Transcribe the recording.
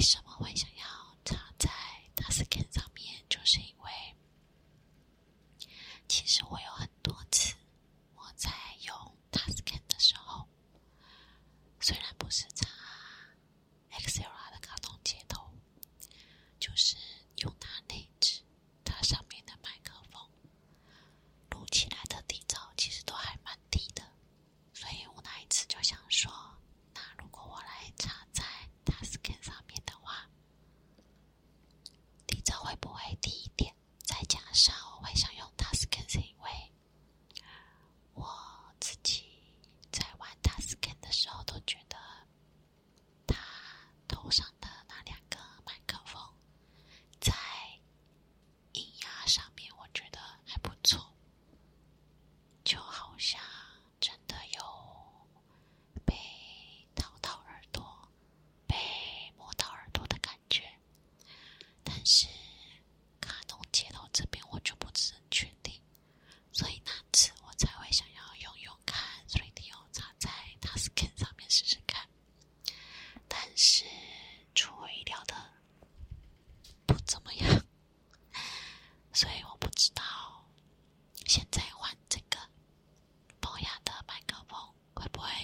为什么会想要？good boy.